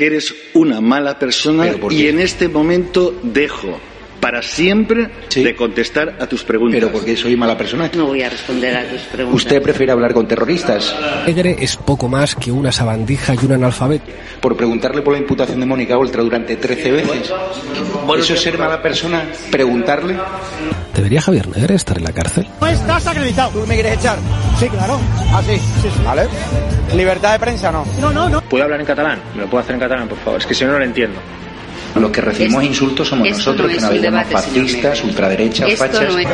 que eres una mala persona ¿Pero por y en este momento dejo para siempre Sí. de contestar a tus preguntas. Pero porque soy mala persona. No voy a responder a tus preguntas. ¿Usted prefiere hablar con terroristas? Negre es poco más que una sabandija y un analfabeto. Por preguntarle por la imputación de Mónica Oltra durante 13 veces. ¿Eso es ser mala persona? ¿Preguntarle? ¿Debería Javier Negre estar en la cárcel? No estás acreditado. ¿Tú me quieres echar? Sí, claro. Ah, sí. Vale. ¿Libertad de prensa no? No, no, no. ¿Puedo hablar en catalán? ¿Me lo puedo hacer en catalán, por favor? Es que si no, no lo entiendo. Los que recibimos Esto- insultos somos esto nosotros, no que nos llamamos fascistas, ultraderechas, Esto fachas. no es...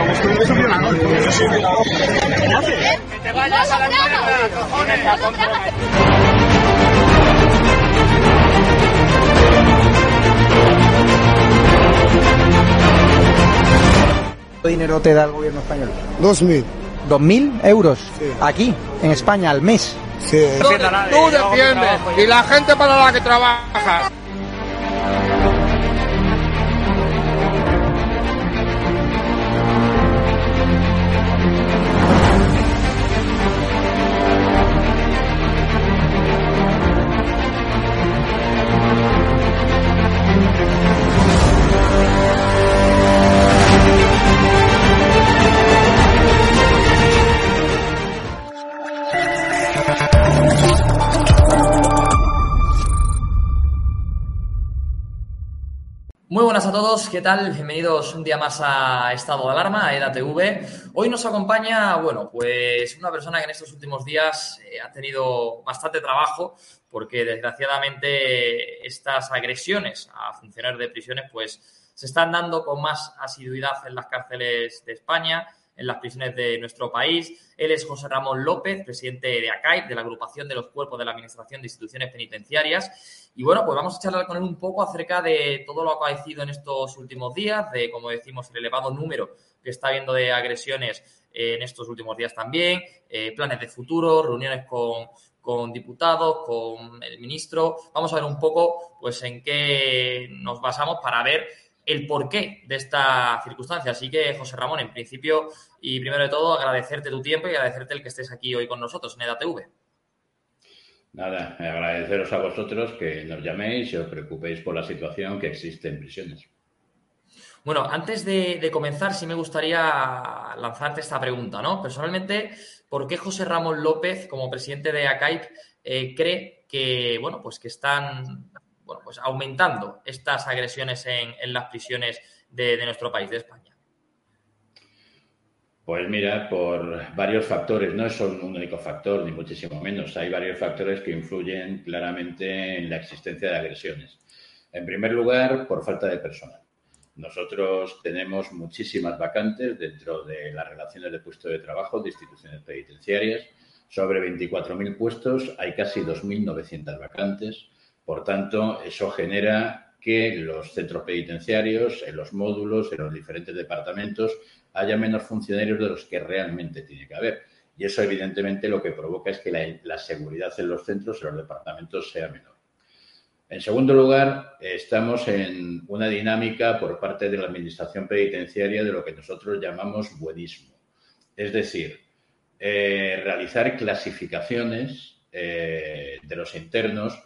¿Cuánto dinero te da el gobierno español? Dos mil. ¿Dos mil euros? Aquí, en España, al mes. Sí. Tú defiendes y la gente para la que trabaja. Muy buenas a todos, ¿qué tal? Bienvenidos un día más a Estado de Alarma, a EDATV. Hoy nos acompaña, bueno, pues una persona que en estos últimos días eh, ha tenido bastante trabajo porque desgraciadamente estas agresiones a funcionarios de prisiones pues se están dando con más asiduidad en las cárceles de España, en las prisiones de nuestro país. Él es José Ramón López, presidente de ACAIP, de la agrupación de los cuerpos de la Administración de Instituciones Penitenciarias. Y bueno, pues vamos a charlar con él un poco acerca de todo lo acaecido en estos últimos días, de, como decimos, el elevado número que está habiendo de agresiones eh, en estos últimos días también, eh, planes de futuro, reuniones con, con diputados, con el ministro. Vamos a ver un poco pues en qué nos basamos para ver el porqué de esta circunstancia. Así que, José Ramón, en principio y primero de todo, agradecerte tu tiempo y agradecerte el que estés aquí hoy con nosotros en EDATV. Nada, agradeceros a vosotros que nos llaméis y os preocupéis por la situación que existe en prisiones. Bueno, antes de, comenzar, sí me gustaría lanzarte esta pregunta, ¿no? Personalmente, ¿por qué José Ramón López, como presidente de ACAIP, eh, cree que, bueno, pues que están bueno, pues aumentando estas agresiones en, las prisiones de, nuestro país, de España? Pues mira, por varios factores, no es un único factor, ni muchísimo menos. Hay varios factores que influyen claramente en la existencia de agresiones. En primer lugar, por falta de personal. Nosotros tenemos muchísimas vacantes dentro de las relaciones de puesto de trabajo de instituciones penitenciarias. Sobre 24.000 puestos hay casi 2.900 vacantes. Por tanto, eso genera que los centros penitenciarios, en los módulos, en los diferentes departamentos, haya menos funcionarios de los que realmente tiene que haber. Y eso, evidentemente, lo que provoca es que la, seguridad en los centros, en los departamentos, sea menor. En segundo lugar, estamos en una dinámica por parte de la Administración Penitenciaria de lo que nosotros llamamos buenismo. Es decir, eh, realizar clasificaciones eh, de los internos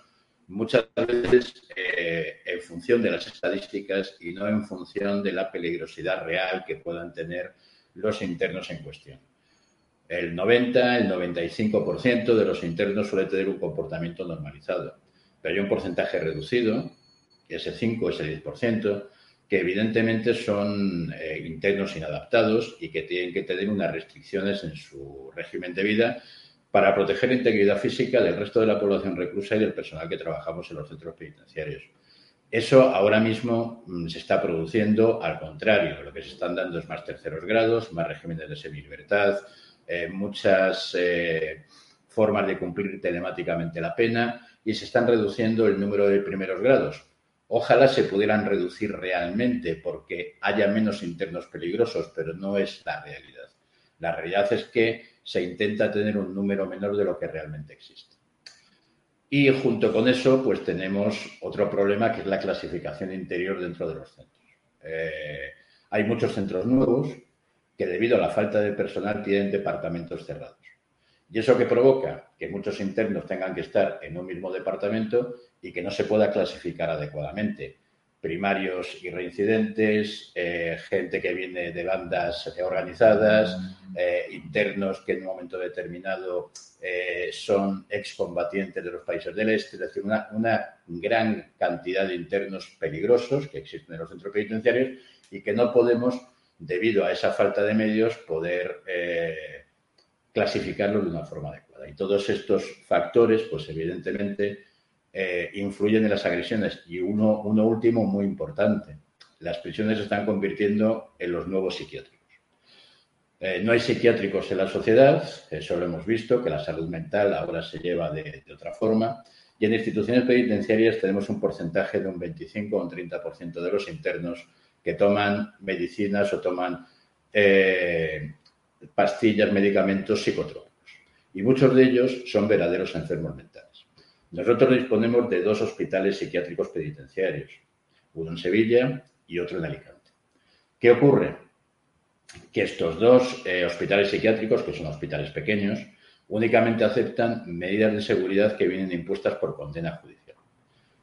muchas veces eh, en función de las estadísticas y no en función de la peligrosidad real que puedan tener los internos en cuestión. El 90, el 95% de los internos suele tener un comportamiento normalizado, pero hay un porcentaje reducido, ese 5, ese 10%, que evidentemente son eh, internos inadaptados y que tienen que tener unas restricciones en su régimen de vida para proteger la integridad física del resto de la población reclusa y del personal que trabajamos en los centros penitenciarios. Eso ahora mismo mmm, se está produciendo al contrario. Lo que se están dando es más terceros grados, más regímenes de semilibertad, eh, muchas eh, formas de cumplir telemáticamente la pena y se están reduciendo el número de primeros grados. Ojalá se pudieran reducir realmente porque haya menos internos peligrosos, pero no es la realidad. La realidad es que se intenta tener un número menor de lo que realmente existe. Y junto con eso, pues tenemos otro problema que es la clasificación interior dentro de los centros. Eh, hay muchos centros nuevos que debido a la falta de personal tienen departamentos cerrados. ¿Y eso que provoca? Que muchos internos tengan que estar en un mismo departamento y que no se pueda clasificar adecuadamente. Primarios y reincidentes, eh, gente que viene de bandas organizadas, eh, internos que en un momento determinado eh, son excombatientes de los países del este, es decir, una, una gran cantidad de internos peligrosos que existen en los centros penitenciarios y que no podemos, debido a esa falta de medios, poder clasificarlo de una forma adecuada. Y todos estos factores, pues evidentemente, eh, influyen en las agresiones. Y uno, último muy importante, las prisiones se están convirtiendo en los nuevos psiquiátricos. Eh, no hay psiquiátricos en la sociedad, eso lo hemos visto, que la salud mental ahora se lleva de, otra forma. Y en instituciones penitenciarias tenemos un porcentaje de un 25 o un 30% de los internos que toman medicinas o toman eh, pastillas, medicamentos psicotrópicos. Y muchos de ellos son verdaderos enfermos mentales. Nosotros disponemos de dos hospitales psiquiátricos penitenciarios, uno en Sevilla y otro en Alicante. ¿Qué ocurre? Que estos dos eh, hospitales psiquiátricos, que son hospitales pequeños, únicamente aceptan medidas de seguridad que vienen impuestas por condena judicial.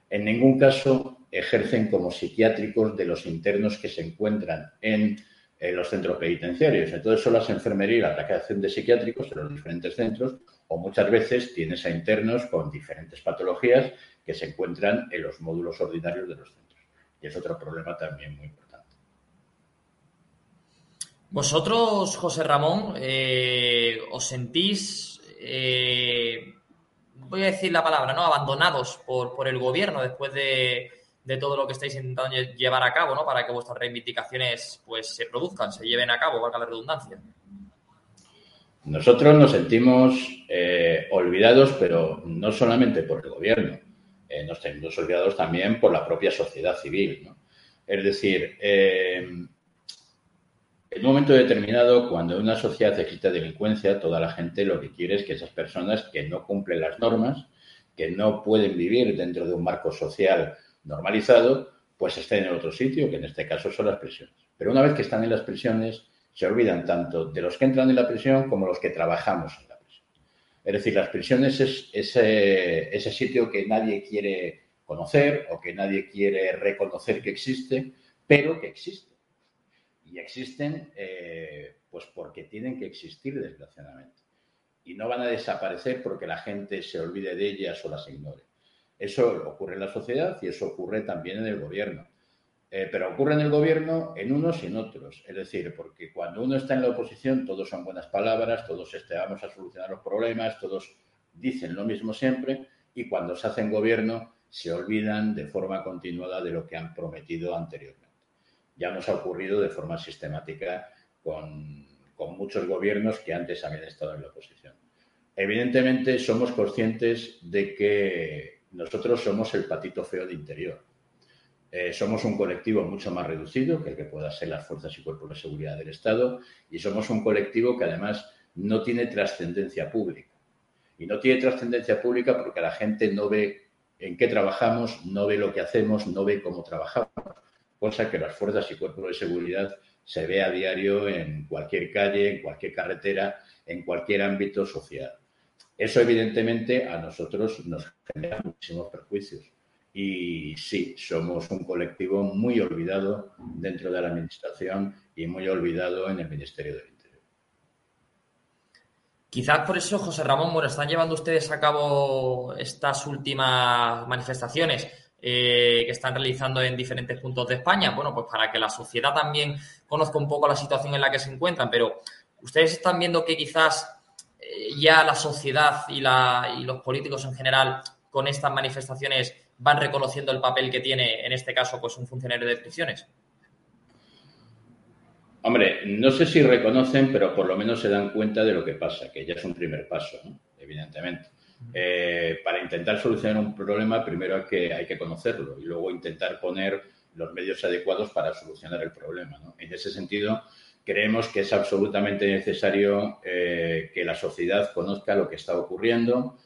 En ningún caso ejercen como psiquiátricos de los internos que se encuentran en en los centros penitenciarios. Entonces son las enfermerías y la creación de psiquiátricos en los diferentes centros o muchas veces tienes a internos con diferentes patologías que se encuentran en los módulos ordinarios de los centros. Y es otro problema también muy importante. Vosotros, José Ramón, eh, os sentís, eh, voy a decir la palabra, ¿no? Abandonados por, por el gobierno después de, de todo lo que estáis intentando llevar a cabo, ¿no? Para que vuestras reivindicaciones pues se produzcan, se lleven a cabo, valga la redundancia. Nosotros nos sentimos eh, olvidados, pero no solamente por el gobierno, eh, nos sentimos olvidados también por la propia sociedad civil. ¿no? Es decir, eh, en un momento determinado, cuando en una sociedad existe delincuencia, toda la gente lo que quiere es que esas personas que no cumplen las normas, que no pueden vivir dentro de un marco social normalizado, pues estén en otro sitio, que en este caso son las prisiones. Pero una vez que están en las prisiones, se olvidan tanto de los que entran en la prisión como los que trabajamos en la prisión. Es decir, las prisiones es ese, sitio que nadie quiere conocer o que nadie quiere reconocer que existe, pero que existe. Y existen eh, pues porque tienen que existir, desgraciadamente. Y no van a desaparecer porque la gente se olvide de ellas o las ignore. Eso ocurre en la sociedad y eso ocurre también en el gobierno. Eh, pero ocurre en el gobierno en unos y en otros. Es decir, porque cuando uno está en la oposición, todos son buenas palabras, todos este, vamos a solucionar los problemas, todos dicen lo mismo siempre, y cuando se hace en gobierno, se olvidan de forma continuada de lo que han prometido anteriormente. Ya nos ha ocurrido de forma sistemática con muchos gobiernos que antes habían estado en la oposición. Evidentemente, somos conscientes de que nosotros somos el patito feo de interior. Eh, somos un colectivo mucho más reducido que el que pueda ser las fuerzas y cuerpos de seguridad del Estado y somos un colectivo que además no tiene trascendencia pública. Y no tiene trascendencia pública porque la gente no ve en qué trabajamos, no ve lo que hacemos, no ve cómo trabajamos. Cosa que las fuerzas y cuerpos de seguridad se ve a diario en cualquier calle, en cualquier carretera, en cualquier ámbito social. Eso evidentemente a nosotros nos genera muchísimos perjuicios. Y sí, somos un colectivo muy olvidado dentro de la Administración y muy olvidado en el Ministerio del Interior. Quizás por eso, José Ramón, bueno, están llevando ustedes a cabo estas últimas manifestaciones eh, que están realizando en diferentes puntos de España, bueno, pues para que la sociedad también conozca un poco la situación en la que se encuentran, pero ustedes están viendo que quizás ya la sociedad y, los políticos en general con estas manifestaciones van reconociendo el papel que tiene, en este caso, pues un funcionario de prisiones? Hombre, no sé si reconocen, pero por lo menos se dan cuenta de lo que pasa, que ya es un primer paso, evidentemente. Eh, para intentar solucionar un problema, primero hay que, hay que conocerlo y luego intentar poner los medios adecuados para solucionar el problema. En ese sentido, Creemos que es absolutamente necesario eh, que la sociedad conozca lo que está ocurriendo.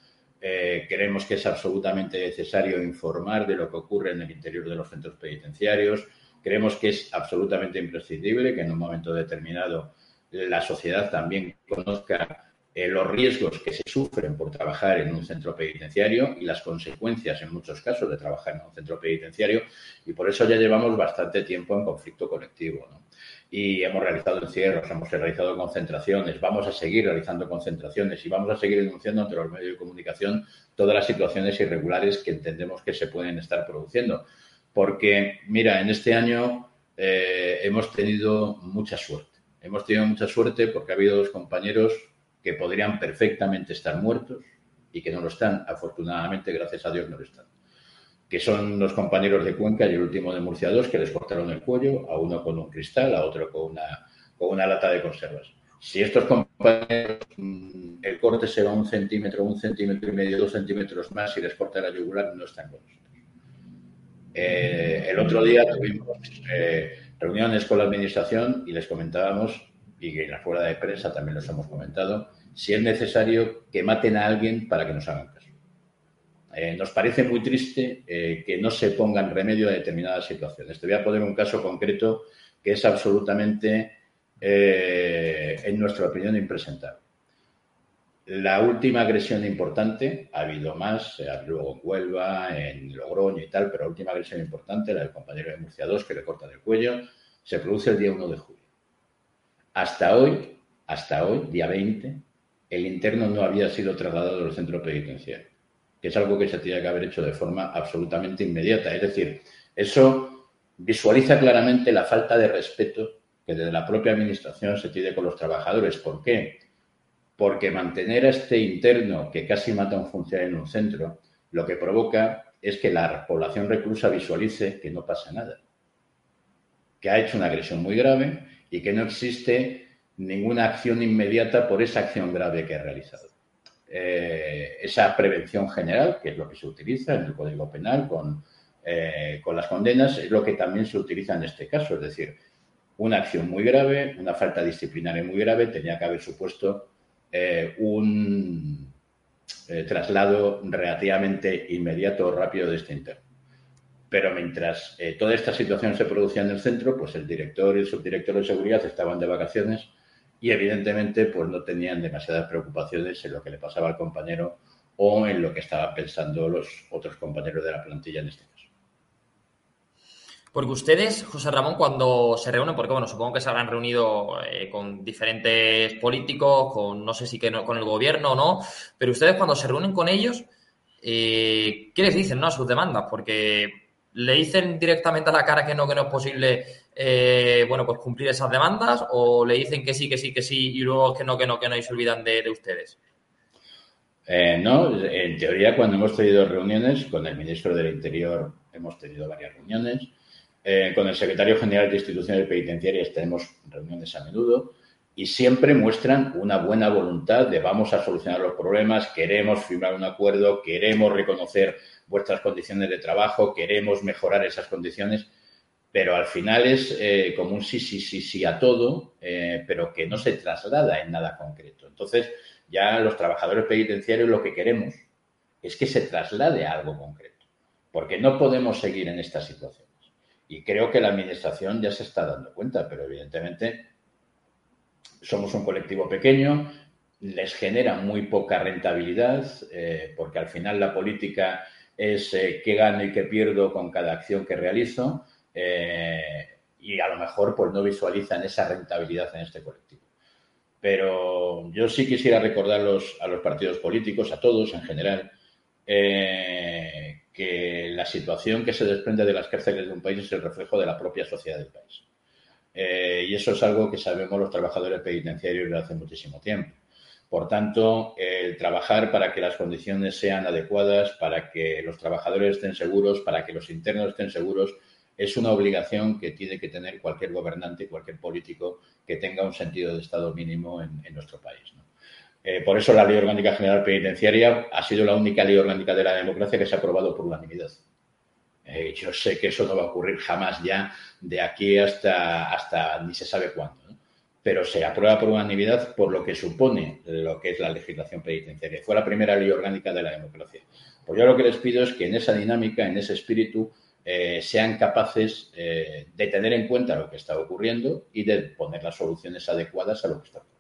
Eh, creemos que es absolutamente necesario informar de lo que ocurre en el interior de los centros penitenciarios. Creemos que es absolutamente imprescindible que en un momento determinado la sociedad también conozca eh, los riesgos que se sufren por trabajar en un centro penitenciario y las consecuencias en muchos casos de trabajar en un centro penitenciario y por eso ya llevamos bastante tiempo en conflicto colectivo. Y hemos realizado encierros, hemos realizado concentraciones, vamos a seguir realizando concentraciones y vamos a seguir denunciando ante los medios de comunicación todas las situaciones irregulares que entendemos que se pueden estar produciendo. Porque, mira, en este año eh, hemos tenido mucha suerte. Hemos tenido mucha suerte porque ha habido dos compañeros que podrían perfectamente estar muertos y que no lo están. Afortunadamente, gracias a Dios, no lo están. Que son los compañeros de Cuenca y el último de Murcia 2 que les cortaron el cuello, a uno con un cristal, a otro con una, con una lata de conservas. Si estos compañeros, mm, el corte se va un centímetro, un centímetro y medio, dos centímetros más y les corta la yugular, no están con nosotros. Eh, el otro día tuvimos eh, reuniones con la administración y les comentábamos y en la fuera de prensa también los hemos comentado, si es necesario que maten a alguien para que nos hagan caso. Eh, nos parece muy triste eh, que no se pongan remedio a determinadas situaciones. Te voy a poner un caso concreto que es absolutamente, eh, en nuestra opinión, impresentable. La última agresión importante, ha habido más, luego en Huelva, en Logroño y tal, pero la última agresión importante, la del compañero de Murcia 2, que le corta del cuello, se produce el día 1 de julio. Hasta hoy, hasta hoy, día 20, el interno no había sido trasladado al centro penitenciario, que es algo que se tenía que haber hecho de forma absolutamente inmediata. Es decir, eso visualiza claramente la falta de respeto que desde la propia administración se tiene con los trabajadores. ¿Por qué? Porque mantener a este interno que casi mata a un funcionario en un centro, lo que provoca es que la población reclusa visualice que no pasa nada, que ha hecho una agresión muy grave y que no existe ninguna acción inmediata por esa acción grave que ha realizado. Eh, esa prevención general, que es lo que se utiliza en el Código Penal con, eh, con las condenas, es lo que también se utiliza en este caso. Es decir, una acción muy grave, una falta disciplinaria muy grave, tenía que haber supuesto eh, un traslado relativamente inmediato o rápido de este interno. Pero mientras eh, toda esta situación se producía en el centro, pues el director y el subdirector de seguridad estaban de vacaciones y evidentemente pues no tenían demasiadas preocupaciones en lo que le pasaba al compañero o en lo que estaban pensando los otros compañeros de la plantilla en este caso. Porque ustedes, José Ramón, cuando se reúnen, porque bueno, supongo que se habrán reunido eh, con diferentes políticos, con no sé si que no, con el gobierno o no, pero ustedes cuando se reúnen con ellos, eh, ¿qué les dicen no, a sus demandas? Porque ¿Le dicen directamente a la cara que no, que no es posible, eh, bueno, pues cumplir esas demandas? ¿O le dicen que sí, que sí, que sí, y luego que no, que no, que no, y se olvidan de, ustedes? Eh, no, en teoría cuando hemos tenido reuniones con el ministro del Interior, hemos tenido varias reuniones. Eh, con el secretario general de instituciones penitenciarias tenemos reuniones a menudo y siempre muestran una buena voluntad de vamos a solucionar los problemas, queremos firmar un acuerdo, queremos reconocer vuestras condiciones de trabajo, queremos mejorar esas condiciones, pero al final es eh, como un sí, sí, sí, sí a todo, eh, pero que no se traslada en nada concreto. Entonces, ya los trabajadores penitenciarios lo que queremos es que se traslade a algo concreto, porque no podemos seguir en estas situaciones. Y creo que la Administración ya se está dando cuenta, pero evidentemente somos un colectivo pequeño, les genera muy poca rentabilidad, eh, porque al final la política es eh, qué gano y qué pierdo con cada acción que realizo eh, y a lo mejor pues no visualizan esa rentabilidad en este colectivo. Pero yo sí quisiera recordar a los partidos políticos, a todos en general, que la situación que se desprende de las cárceles de un país es el reflejo de la propia sociedad del país. Y eso es algo que sabemos los trabajadores penitenciarios desde hace muchísimo tiempo. Por tanto, el trabajar para que las condiciones sean adecuadas, para que los trabajadores estén seguros, para que los internos estén seguros, es una obligación que tiene que tener cualquier gobernante, cualquier político que tenga un sentido de Estado mínimo en, nuestro país. Eh, por eso la Ley Orgánica General Penitenciaria ha sido la única ley orgánica de la democracia que se ha aprobado por unanimidad. Eh, yo sé que eso no va a ocurrir jamás ya de aquí hasta, hasta ni se sabe cuándo pero se aprueba por unanimidad por lo que supone lo que es la legislación penitenciaria. Fue la primera ley orgánica de la democracia. Pues yo lo que les pido es que en esa dinámica, en ese espíritu, eh, sean capaces eh, de tener en cuenta lo que está ocurriendo y de poner las soluciones adecuadas a lo que está ocurriendo.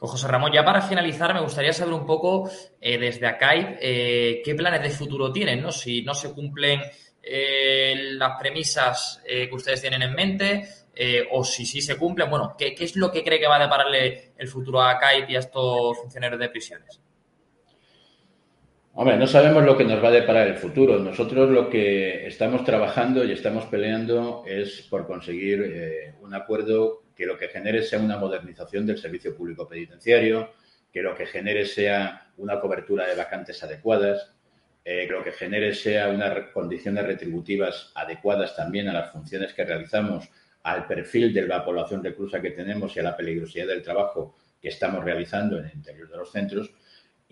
Pues José Ramón, ya para finalizar, me gustaría saber un poco eh, desde acá eh, qué planes de futuro tienen, ¿no? Si no se cumplen eh, las premisas eh, que ustedes tienen en mente o si sí se cumplen, bueno, ¿qué, ¿qué, es lo que cree que va a depararle el futuro a CAIP y a estos funcionarios de prisiones? Hombre, no sabemos lo que nos va a deparar el futuro. Nosotros lo que estamos trabajando y estamos peleando es por conseguir un acuerdo que lo que genere sea una modernización del servicio público penitenciario, que lo que genere sea una cobertura de vacantes adecuadas, eh, que lo que genere sea unas condiciones retributivas adecuadas también a las funciones que realizamos, al perfil de la población reclusa que tenemos y a la peligrosidad del trabajo que estamos realizando en el interior de los centros.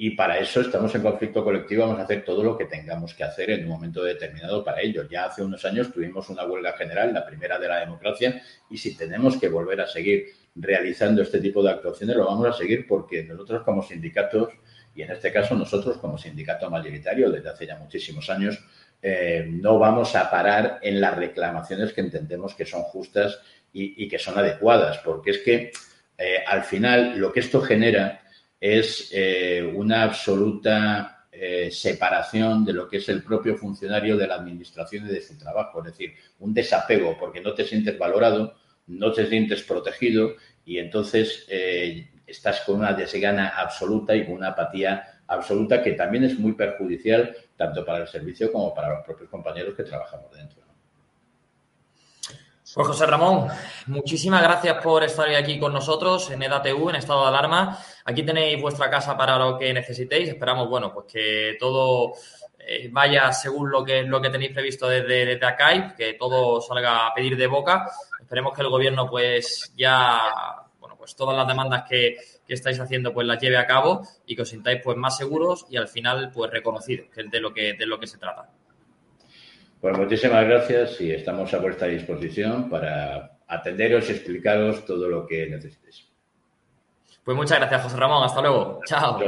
Y para eso estamos en conflicto colectivo, vamos a hacer todo lo que tengamos que hacer en un momento determinado para ello. Ya hace unos años tuvimos una huelga general, la primera de la democracia, y si tenemos que volver a seguir realizando este tipo de actuaciones, lo vamos a seguir porque nosotros como sindicatos, y en este caso nosotros como sindicato mayoritario desde hace ya muchísimos años, eh, no vamos a parar en las reclamaciones que entendemos que son justas y, que son adecuadas, porque es que eh, al final lo que esto genera es eh, una absoluta eh, separación de lo que es el propio funcionario de la administración y de su trabajo, es decir, un desapego porque no te sientes valorado, no te sientes protegido y entonces eh, estás con una desgana absoluta y con una apatía absoluta que también es muy perjudicial tanto para el servicio como para los propios compañeros que trabajamos dentro. Pues José Ramón, muchísimas gracias por estar hoy aquí con nosotros en EDATU, en estado de alarma. Aquí tenéis vuestra casa para lo que necesitéis. Esperamos, bueno, pues que todo eh, vaya según lo que, lo que tenéis previsto desde, desde ACAI, que todo salga a pedir de boca. Esperemos que el gobierno, pues ya, bueno, pues todas las demandas que, que estáis haciendo, pues las lleve a cabo y que os sintáis pues más seguros y al final, pues reconocidos, que es de lo que, de lo que se trata. Pues muchísimas gracias y estamos a vuestra disposición para atenderos y explicaros todo lo que necesitéis. Pues muchas gracias, José Ramón. Hasta luego. Chao.